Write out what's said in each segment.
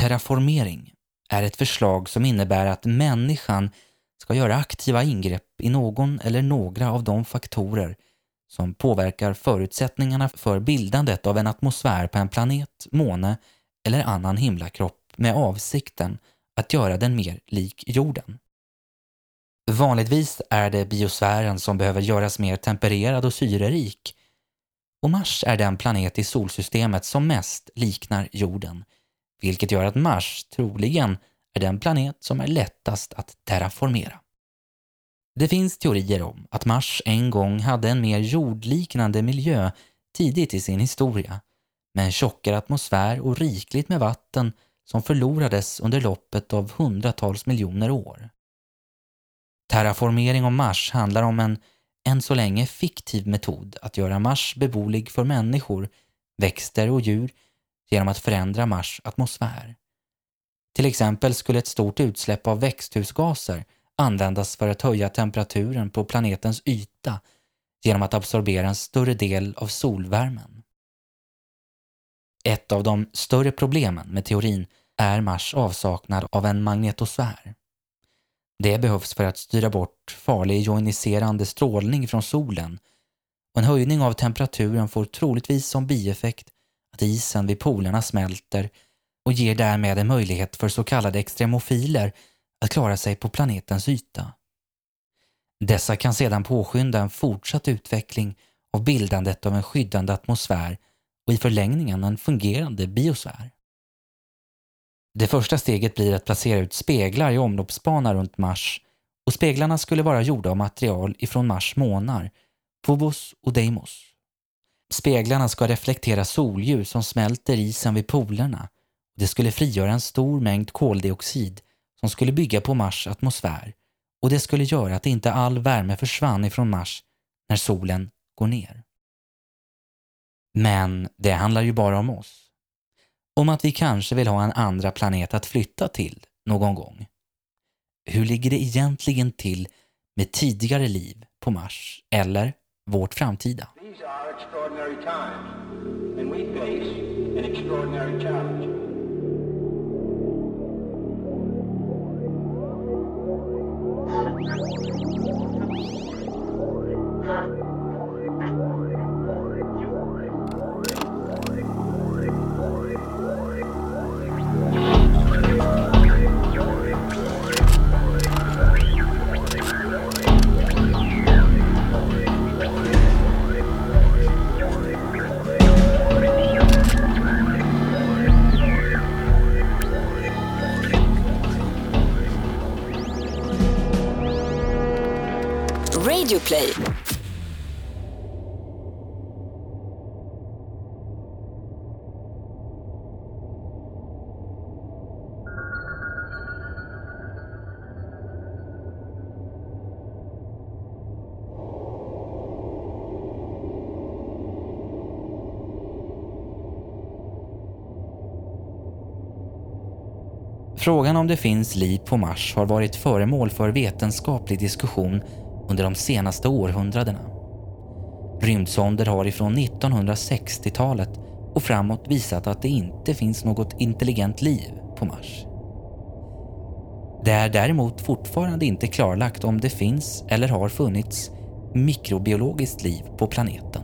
Terraformering är ett förslag som innebär att människan ska göra aktiva ingrepp i någon eller några av de faktorer som påverkar förutsättningarna för bildandet av en atmosfär på en planet, måne eller annan himlakropp med avsikten att göra den mer lik jorden. Vanligtvis är det biosfären som behöver göras mer tempererad och syrerik och Mars är den planet i solsystemet som mest liknar jorden, vilket gör att Mars troligen är den planet som är lättast att terraformera. Det finns teorier om att Mars en gång hade en mer jordliknande miljö tidigt i sin historia, med en tjockare atmosfär och rikligt med vatten som förlorades under loppet av hundratals miljoner år. Terraformering av Mars handlar om en än så länge fiktiv metod att göra Mars beboelig för människor, växter och djur genom att förändra Mars atmosfär. Till exempel skulle ett stort utsläpp av växthusgaser användas för att höja temperaturen på planetens yta genom att absorbera en större del av solvärmen. Ett av de större problemen med teorin är Mars avsaknad av en magnetosfär. Det behövs för att styra bort farlig joniserande strålning från solen och en höjning av temperaturen får troligtvis som bieffekt att isen vid polerna smälter och ger därmed en möjlighet för så kallade extremofiler att klara sig på planetens yta. Dessa kan sedan påskynda en fortsatt utveckling av bildandet av en skyddande atmosfär och i förlängningen en fungerande biosfär. Det första steget blir att placera ut speglar i omloppsbana runt Mars och speglarna skulle vara gjorda av material ifrån Mars månar, Phobos och Deimos. Speglarna ska reflektera solljus som smälter isen vid polerna det skulle frigöra en stor mängd koldioxid som skulle bygga på Mars atmosfär och det skulle göra att inte all värme försvann ifrån Mars när solen går ner. Men det handlar ju bara om oss om att vi kanske vill ha en andra planet att flytta till någon gång. Hur ligger det egentligen till med tidigare liv på Mars eller vårt framtida? Podplay. Frågan om det finns liv på Mars har varit föremål för vetenskaplig diskussion under de senaste århundradena. Rymdsonder har ifrån 1960-talet och framåt visat att det inte finns något intelligent liv på Mars. Det är däremot fortfarande inte klarlagt om det finns eller har funnits mikrobiologiskt liv på planeten.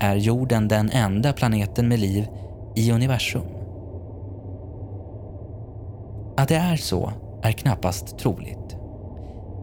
Är jorden den enda planeten med liv i universum? Att det är så är knappast troligt.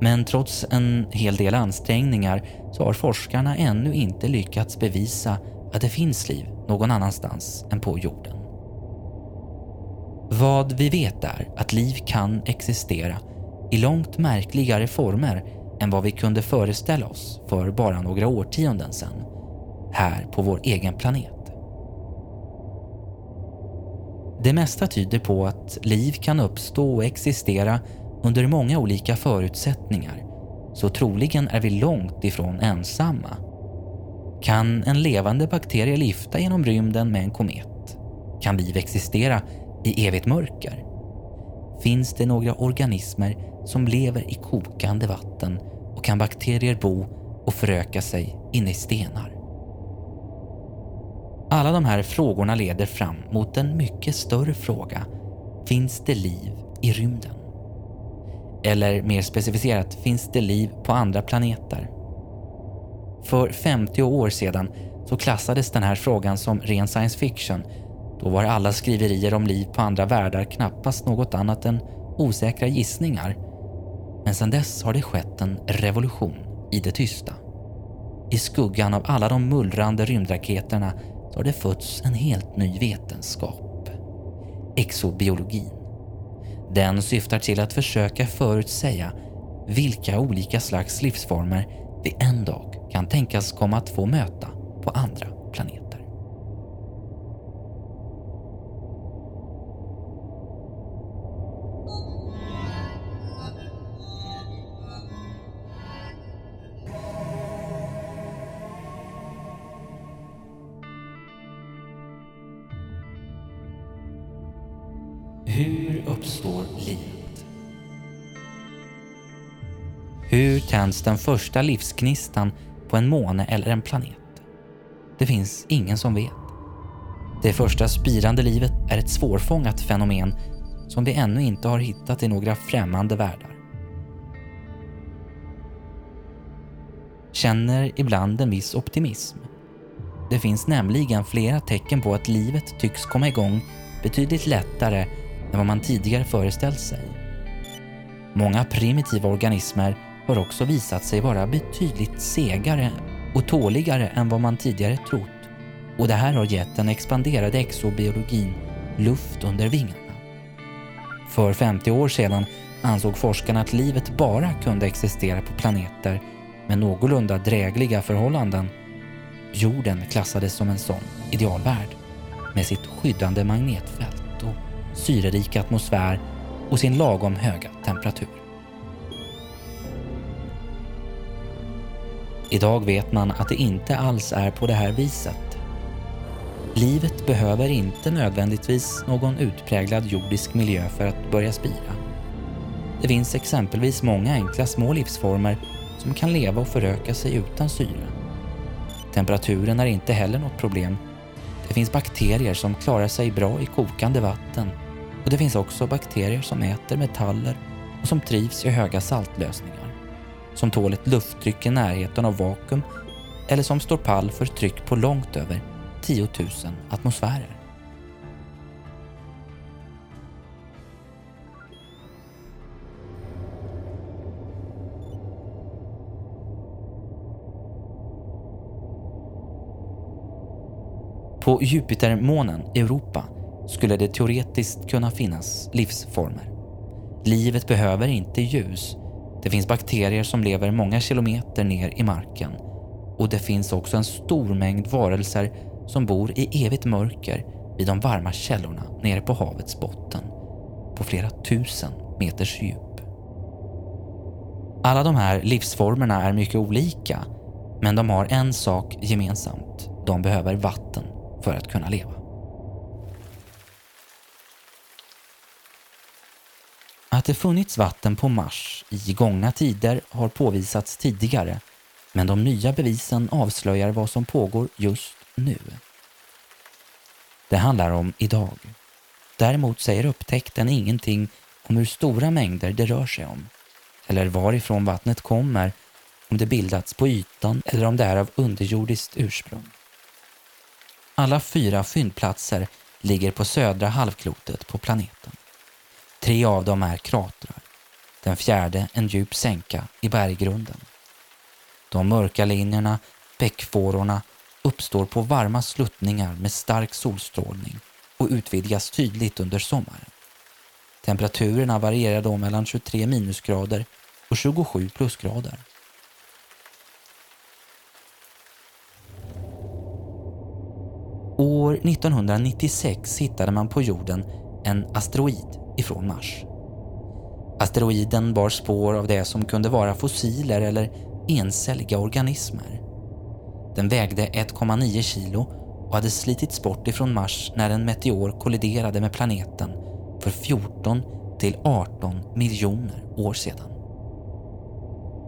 Men trots en hel del ansträngningar så har forskarna ännu inte lyckats bevisa att det finns liv någon annanstans än på jorden. Vad vi vet är att liv kan existera i långt märkligare former än vad vi kunde föreställa oss för bara några årtionden sedan, här på vår egen planet. Det mesta tyder på att liv kan uppstå och existera under många olika förutsättningar, så troligen är vi långt ifrån ensamma. Kan en levande bakterie lyfta genom rymden med en komet? Kan liv existera i evigt mörker? Finns det några organismer som lever i kokande vatten och kan bakterier bo och föröka sig inne i stenar? Alla de här frågorna leder fram mot en mycket större fråga finns det liv i rymden? Eller mer specificerat, finns det liv på andra planeter? För 50 år sedan så klassades den här frågan som ren science fiction. Då var alla skriverier om liv på andra världar knappast något annat än osäkra gissningar. Men sedan dess har det skett en revolution i det tysta. I skuggan av alla de mullrande rymdraketerna så har det fötts en helt ny vetenskap. Exobiologin. Den syftar till att försöka förutsäga vilka olika slags livsformer vi en dag kan tänkas komma att få möta på andra planeter. Uppstår livet? Hur tänds den första livsknistan på en måne eller en planet? Det finns ingen som vet. Det första spirande livet är ett svårfångat fenomen som vi ännu inte har hittat i några främmande världar. Känner ibland en viss optimism. Det finns nämligen flera tecken på att livet tycks komma igång betydligt lättare än vad man tidigare föreställt sig. Många primitiva organismer har också visat sig vara betydligt segare och tåligare än vad man tidigare trott och det här har gett den expanderade exobiologin luft under vingarna. För 50 år sedan ansåg forskarna att livet bara kunde existera på planeter med någorlunda drägliga förhållanden. Jorden klassades som en sån idealvärld med sitt skyddande magnetfält syrerika atmosfär och sin lagom höga temperatur. Idag vet man att det inte alls är på det här viset. Livet behöver inte nödvändigtvis någon utpräglad jordisk miljö för att börja spira. Det finns exempelvis många enkla små livsformer som kan leva och föröka sig utan syre. Temperaturen är inte heller något problem. Det finns bakterier som klarar sig bra i kokande vatten och det finns också bakterier som äter metaller och som trivs i höga saltlösningar som tål ett lufttryck i närheten av vakuum eller som står pall för tryck på långt över 10 000 atmosfärer. På Jupitermånen Europa skulle det teoretiskt kunna finnas livsformer. Livet behöver inte ljus det finns bakterier som lever många kilometer ner i marken och det finns också en stor mängd varelser som bor i evigt mörker vid de varma källorna nere på havets botten på flera tusen meters djup. Alla de här livsformerna är mycket olika men de har en sak gemensamt. De behöver vatten för att kunna leva. Att det funnits vatten på Mars i gångna tider har påvisats tidigare, men de nya bevisen avslöjar vad som pågår just nu. Det handlar om idag. Däremot säger upptäckten ingenting om hur stora mängder det rör sig om, eller varifrån vattnet kommer, om det bildats på ytan eller om det är av underjordiskt ursprung. Alla fyra fyndplatser ligger på södra halvklotet på planeten. Tre av dem är kratrar. Den fjärde en djup sänka i berggrunden. De mörka linjerna, bäckfårorna, uppstår på varma sluttningar med stark solstrålning och utvidgas tydligt under sommaren. Temperaturerna varierar då mellan 23 minusgrader och 27 plusgrader. År 1996 hittade man på jorden en asteroid ifrån Mars. Asteroiden bar spår av det som kunde vara fossiler eller encelliga organismer. Den vägde 1,9 kilo och hade slitits bort ifrån Mars när en meteor kolliderade med planeten för 14 till 18 miljoner år sedan.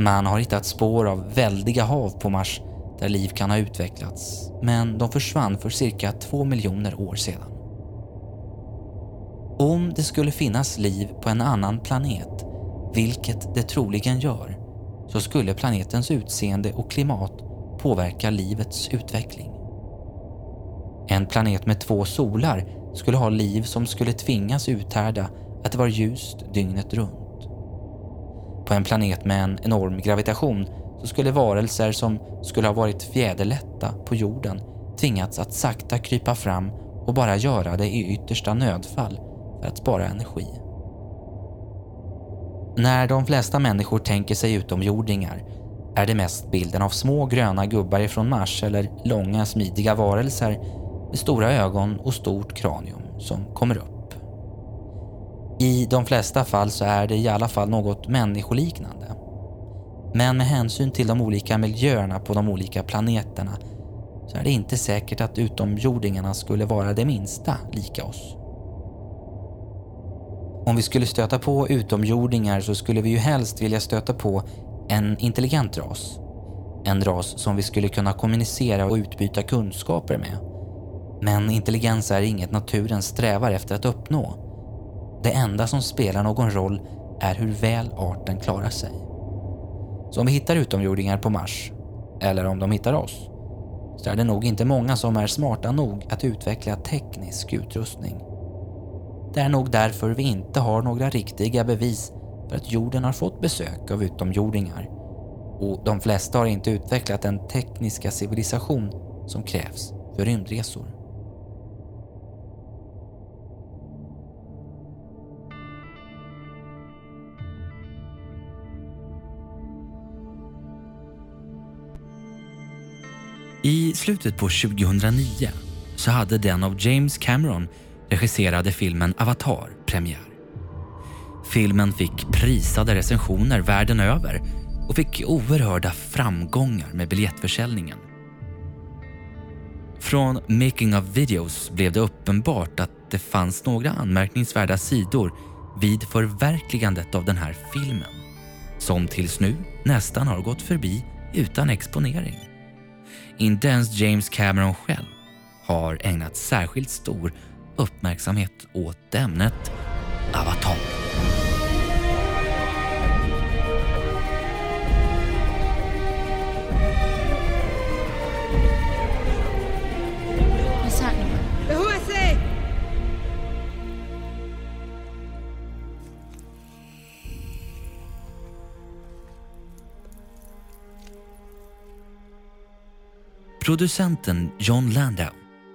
Man har hittat spår av väldiga hav på Mars där liv kan ha utvecklats, men de försvann för cirka två miljoner år sedan. Om det skulle finnas liv på en annan planet, vilket det troligen gör, så skulle planetens utseende och klimat påverka livets utveckling. En planet med två solar skulle ha liv som skulle tvingas uthärda att det var ljust dygnet runt. På en planet med en enorm gravitation så skulle varelser som skulle ha varit fjäderlätta på jorden tvingats att sakta krypa fram och bara göra det i yttersta nödfall för att spara energi. När de flesta människor tänker sig utomjordingar är det mest bilden av små gröna gubbar ifrån Mars eller långa smidiga varelser med stora ögon och stort kranium som kommer upp. I de flesta fall så är det i alla fall något människoliknande. Men med hänsyn till de olika miljöerna på de olika planeterna så är det inte säkert att utomjordingarna skulle vara det minsta lika oss. Om vi skulle stöta på utomjordingar så skulle vi ju helst vilja stöta på en intelligent ras. En ras som vi skulle kunna kommunicera och utbyta kunskaper med. Men intelligens är inget naturen strävar efter att uppnå. Det enda som spelar någon roll är hur väl arten klarar sig. Så om vi hittar utomjordingar på Mars, eller om de hittar oss, så är det nog inte många som är smarta nog att utveckla teknisk utrustning. Det är nog därför vi inte har några riktiga bevis för att jorden har fått besök av utomjordingar och de flesta har inte utvecklat den tekniska civilisation som krävs för rymdresor. Slutet på 2009 så hade den av James Cameron regisserade filmen Avatar premiär. Filmen fick prisade recensioner världen över och fick oerhörda framgångar med biljettförsäljningen. Från making of videos blev det uppenbart att det fanns några anmärkningsvärda sidor vid förverkligandet av den här filmen som tills nu nästan har gått förbi utan exponering. Inte ens James Cameron själv har ägnat särskilt stor uppmärksamhet åt ämnet Avatar. Producenten John Landau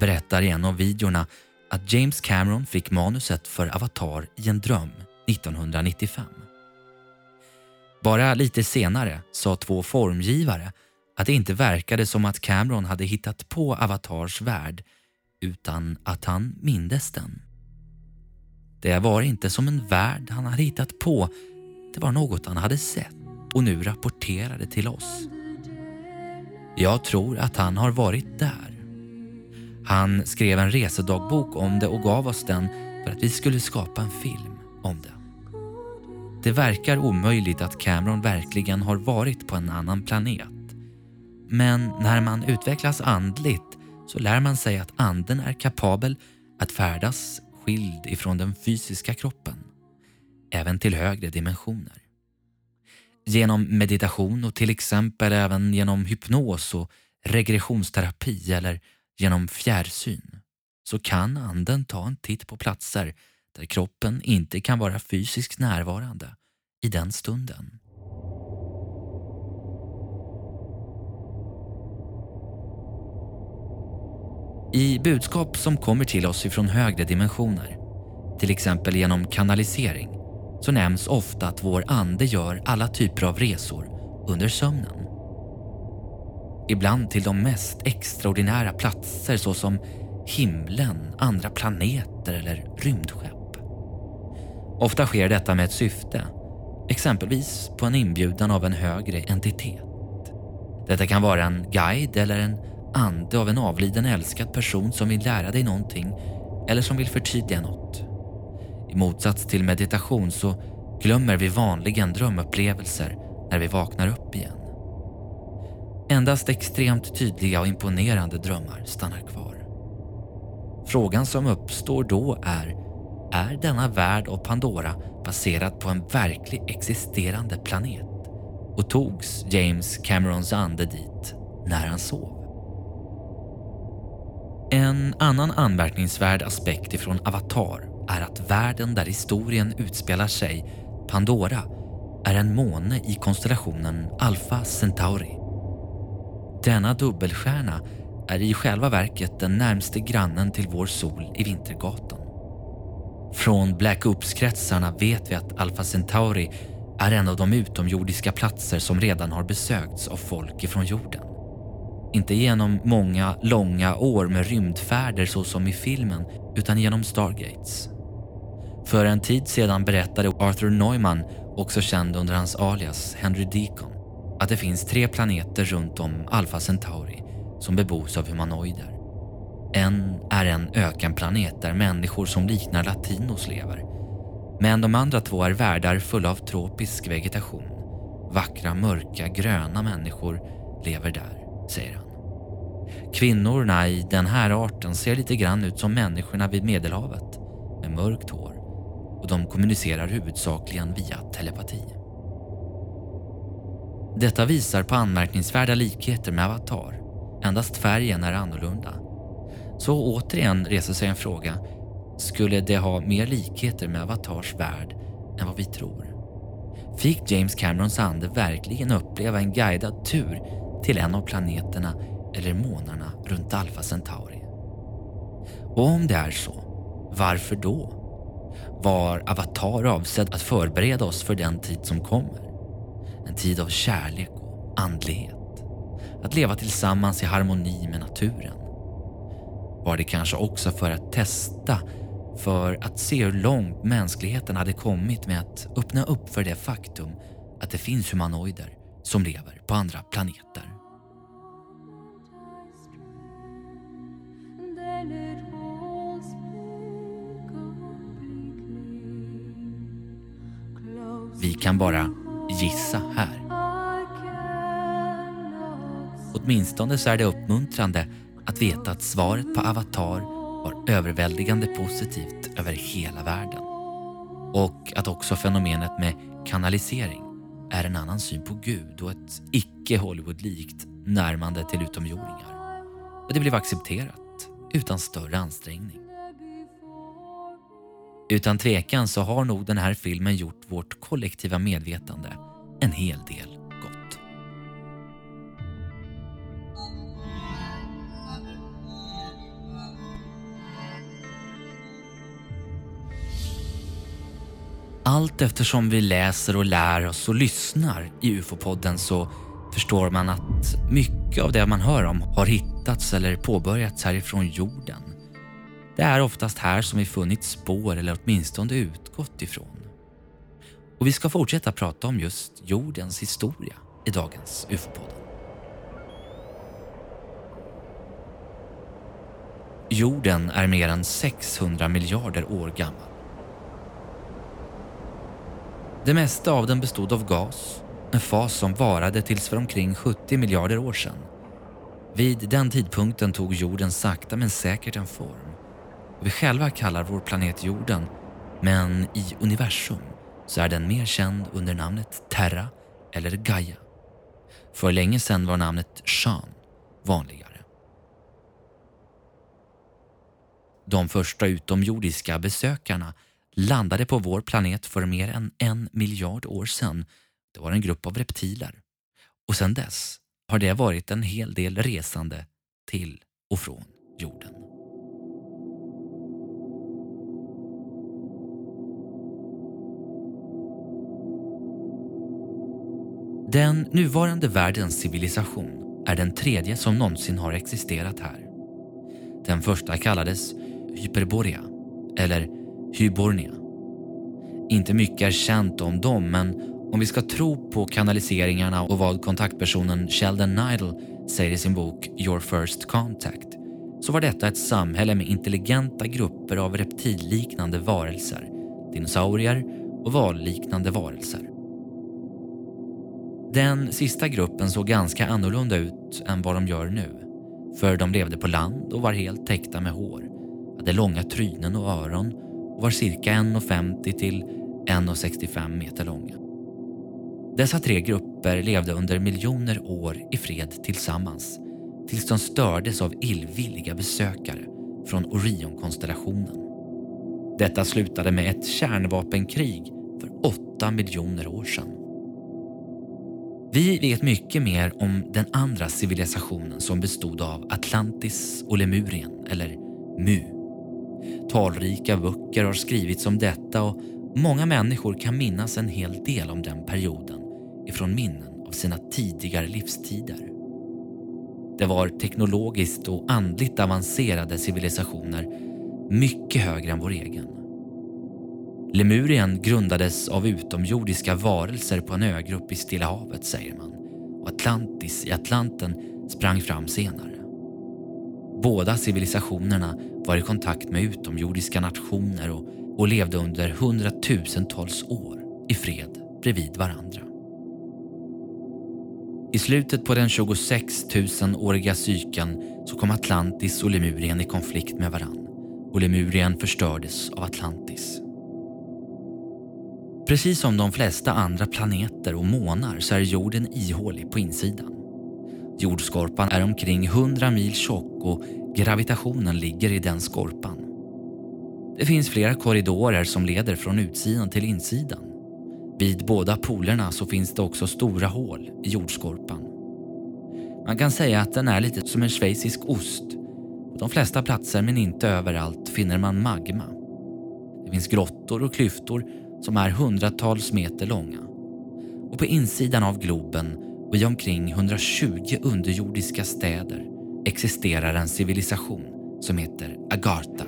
berättar i en av videorna att James Cameron fick manuset för Avatar i en dröm 1995. Bara lite senare sa två formgivare att det inte verkade som att Cameron hade hittat på Avatars värld utan att han mindes den. Det var inte som en värld han hade hittat på, det var något han hade sett och nu rapporterade till oss. Jag tror att han har varit där. Han skrev en resedagbok om det och gav oss den för att vi skulle skapa en film om det. Det verkar omöjligt att Cameron verkligen har varit på en annan planet. Men när man utvecklas andligt så lär man sig att anden är kapabel att färdas skild ifrån den fysiska kroppen, även till högre dimensioner. Genom meditation och till exempel även genom hypnos och regressionsterapi eller genom fjärrsyn så kan anden ta en titt på platser där kroppen inte kan vara fysiskt närvarande i den stunden. I budskap som kommer till oss ifrån högre dimensioner, till exempel genom kanalisering, så nämns ofta att vår ande gör alla typer av resor under sömnen. Ibland till de mest extraordinära platser såsom himlen, andra planeter eller rymdskepp. Ofta sker detta med ett syfte, exempelvis på en inbjudan av en högre entitet. Detta kan vara en guide eller en ande av en avliden älskad person som vill lära dig någonting eller som vill förtydliga något. I motsats till meditation så glömmer vi vanligen drömupplevelser när vi vaknar upp igen. Endast extremt tydliga och imponerande drömmar stannar kvar. Frågan som uppstår då är är denna värld av Pandora baserad på en verklig existerande planet? Och togs James Camerons ande dit när han sov? En annan anmärkningsvärd aspekt ifrån Avatar är att världen där historien utspelar sig, Pandora, är en måne i konstellationen Alpha Centauri. Denna dubbelstjärna är i själva verket den närmste grannen till vår sol i Vintergatan. Från Black Ops-kretsarna vet vi att Alpha Centauri är en av de utomjordiska platser som redan har besökts av folk ifrån jorden. Inte genom många, långa år med rymdfärder så som i filmen, utan genom Stargates. För en tid sedan berättade Arthur Neumann, också känd under hans alias Henry Deacon, att det finns tre planeter runt om Alpha Centauri som bebos av humanoider. En är en ökenplanet där människor som liknar latinos lever. Men de andra två är världar fulla av tropisk vegetation. Vackra, mörka, gröna människor lever där, säger han. Kvinnorna i den här arten ser lite grann ut som människorna vid Medelhavet med mörkt hår och de kommunicerar huvudsakligen via telepati. Detta visar på anmärkningsvärda likheter med Avatar. Endast färgen är annorlunda. Så återigen reser sig en fråga. Skulle det ha mer likheter med Avatars värld än vad vi tror? Fick James Camerons ande verkligen uppleva en guidad tur till en av planeterna eller månarna runt Alpha Centauri? Och om det är så, varför då? Var Avatar avsedd att förbereda oss för den tid som kommer? En tid av kärlek och andlighet. Att leva tillsammans i harmoni med naturen. Var det kanske också för att testa, för att se hur långt mänskligheten hade kommit med att öppna upp för det faktum att det finns humanoider som lever på andra planeter. Vi kan bara gissa här. Åtminstone så är det uppmuntrande att veta att svaret på Avatar var överväldigande positivt över hela världen. Och att också fenomenet med kanalisering är en annan syn på Gud och ett icke Hollywood-likt närmande till utomjordingar. Och det blev accepterat utan större ansträngning. Utan tvekan så har nog den här filmen gjort vårt kollektiva medvetande en hel del gott. Allt eftersom vi läser och lär oss och lyssnar i UFO-podden så förstår man att mycket av det man hör om har hittats eller påbörjats härifrån jorden. Det är oftast här som vi funnit spår eller åtminstone utgått ifrån. Och vi ska fortsätta prata om just jordens historia i dagens UFO-podden. Jorden är mer än 600 miljarder år gammal. Det mesta av den bestod av gas, en fas som varade tills för omkring 70 miljarder år sedan. Vid den tidpunkten tog jorden sakta men säkert en form. Vi själva kallar vår planet jorden, men i universum så är den mer känd under namnet Terra eller Gaia. För länge sedan var namnet Shan vanligare. De första utomjordiska besökarna landade på vår planet för mer än en miljard år sedan. Det var en grupp av reptiler. Och sedan dess har det varit en hel del resande till och från jorden. Den nuvarande världens civilisation är den tredje som någonsin har existerat här. Den första kallades Hyperborea, eller Hybornia. Inte mycket är känt om dem men om vi ska tro på kanaliseringarna och vad kontaktpersonen Sheldon Nidal säger i sin bok Your First Contact så var detta ett samhälle med intelligenta grupper av reptilliknande varelser, dinosaurier och valliknande varelser. Den sista gruppen såg ganska annorlunda ut än vad de gör nu. För de levde på land och var helt täckta med hår, hade långa trynen och öron och var cirka 1,50 till 1,65 meter långa. Dessa tre grupper levde under miljoner år i fred tillsammans tills de stördes av illvilliga besökare från Orionkonstellationen. Detta slutade med ett kärnvapenkrig för 8 miljoner år sedan. Vi vet mycket mer om den andra civilisationen som bestod av Atlantis och Lemurien, eller Mu. Talrika böcker har skrivits om detta och många människor kan minnas en hel del om den perioden ifrån minnen av sina tidigare livstider. Det var teknologiskt och andligt avancerade civilisationer mycket högre än vår egen. Lemurien grundades av utomjordiska varelser på en ögrupp i Stilla havet säger man och Atlantis i Atlanten sprang fram senare. Båda civilisationerna var i kontakt med utomjordiska nationer och, och levde under hundratusentals år i fred bredvid varandra. I slutet på den 26 000-åriga cykeln så kom Atlantis och Lemurien i konflikt med varann och Lemurien förstördes av Atlantis. Precis som de flesta andra planeter och månar så är jorden ihålig på insidan. Jordskorpan är omkring 100 mil tjock och gravitationen ligger i den skorpan. Det finns flera korridorer som leder från utsidan till insidan. Vid båda polerna så finns det också stora hål i jordskorpan. Man kan säga att den är lite som en schweizisk ost. På de flesta platser, men inte överallt, finner man magma. Det finns grottor och klyftor som är hundratals meter långa. Och på insidan av globen och i omkring 120 underjordiska städer existerar en civilisation som heter Agartha.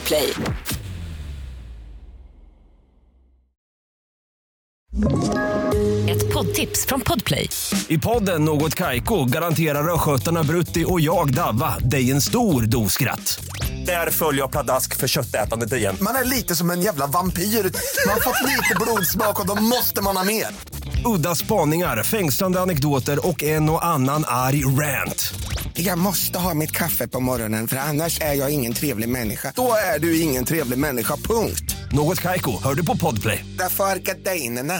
Radioplay. Ett poddtips från Podplay. I podden Något Kaiko garanterar östgötarna Brutti och jag, Davva, dig en stor dos skratt. Där följer jag pladask för köttätandet igen. Man är lite som en jävla vampyr. Man har fått lite blodsmak och då måste man ha mer. Udda spaningar, fängslande anekdoter och en och annan arg rant. Jag måste ha mitt kaffe på morgonen för annars är jag ingen trevlig människa. Då är du ingen trevlig människa, punkt. Något Kaiko, hör du på Podplay. Därför är gardinerna.